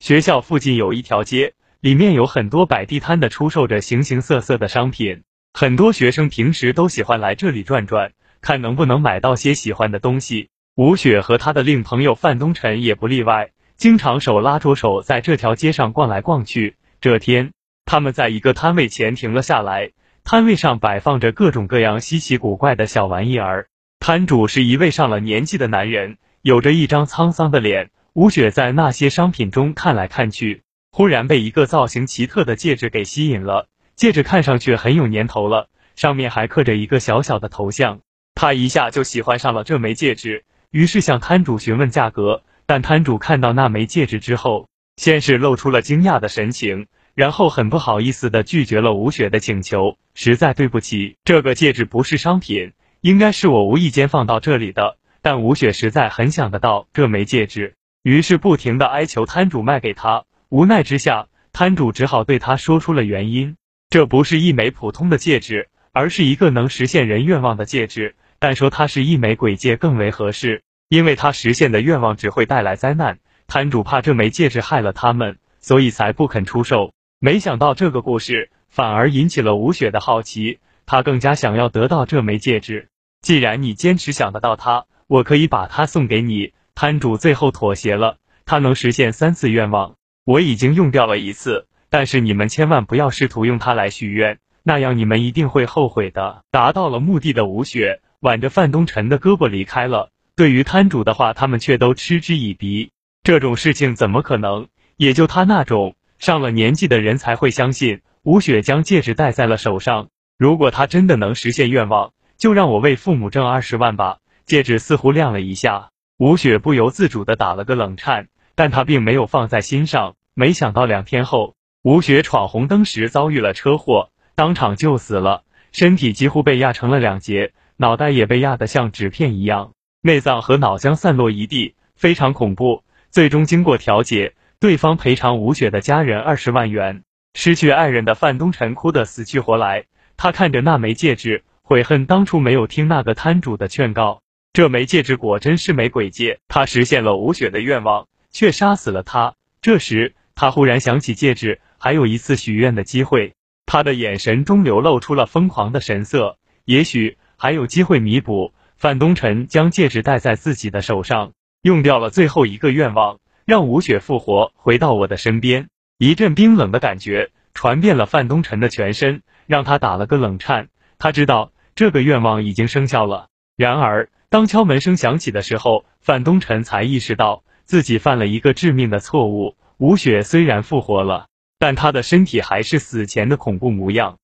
学校附近有一条街，里面有很多摆地摊的，出售着形形色色的商品。很多学生平时都喜欢来这里转转，看能不能买到些喜欢的东西。吴雪和他的另朋友范东辰也不例外，经常手拉着手在这条街上逛来逛去。这天，他们在一个摊位前停了下来，摊位上摆放着各种各样稀奇古怪的小玩意儿。摊主是一位上了年纪的男人，有着一张沧桑的脸。吴雪在那些商品中看来看去，忽然被一个造型奇特的戒指给吸引了。戒指看上去很有年头了，上面还刻着一个小小的头像。他一下就喜欢上了这枚戒指，于是向摊主询问价格。但摊主看到那枚戒指之后，先是露出了惊讶的神情，然后很不好意思的拒绝了吴雪的请求。实在对不起，这个戒指不是商品，应该是我无意间放到这里的。但吴雪实在很想得到这枚戒指。于是不停的哀求摊主卖给他，无奈之下，摊主只好对他说出了原因：这不是一枚普通的戒指，而是一个能实现人愿望的戒指。但说它是一枚鬼戒更为合适，因为它实现的愿望只会带来灾难。摊主怕这枚戒指害了他们，所以才不肯出售。没想到这个故事反而引起了吴雪的好奇，他更加想要得到这枚戒指。既然你坚持想得到它，我可以把它送给你。摊主最后妥协了，他能实现三次愿望，我已经用掉了一次，但是你们千万不要试图用它来许愿，那样你们一定会后悔的。达到了目的的吴雪挽着范东辰的胳膊离开了。对于摊主的话，他们却都嗤之以鼻。这种事情怎么可能？也就他那种上了年纪的人才会相信。吴雪将戒指戴在了手上，如果他真的能实现愿望，就让我为父母挣二十万吧。戒指似乎亮了一下。吴雪不由自主的打了个冷颤，但她并没有放在心上。没想到两天后，吴雪闯红灯时遭遇了车祸，当场就死了，身体几乎被压成了两截，脑袋也被压得像纸片一样，内脏和脑浆散落一地，非常恐怖。最终经过调解，对方赔偿吴雪的家人二十万元。失去爱人的范东辰哭得死去活来，他看着那枚戒指，悔恨当初没有听那个摊主的劝告。这枚戒指果真是枚鬼戒，他实现了吴雪的愿望，却杀死了他。这时，他忽然想起戒指还有一次许愿的机会，他的眼神中流露出了疯狂的神色。也许还有机会弥补。范东辰将戒指戴在自己的手上，用掉了最后一个愿望，让吴雪复活，回到我的身边。一阵冰冷的感觉传遍了范东辰的全身，让他打了个冷颤。他知道这个愿望已经生效了。然而。当敲门声响起的时候，范东晨才意识到自己犯了一个致命的错误。吴雪虽然复活了，但她的身体还是死前的恐怖模样。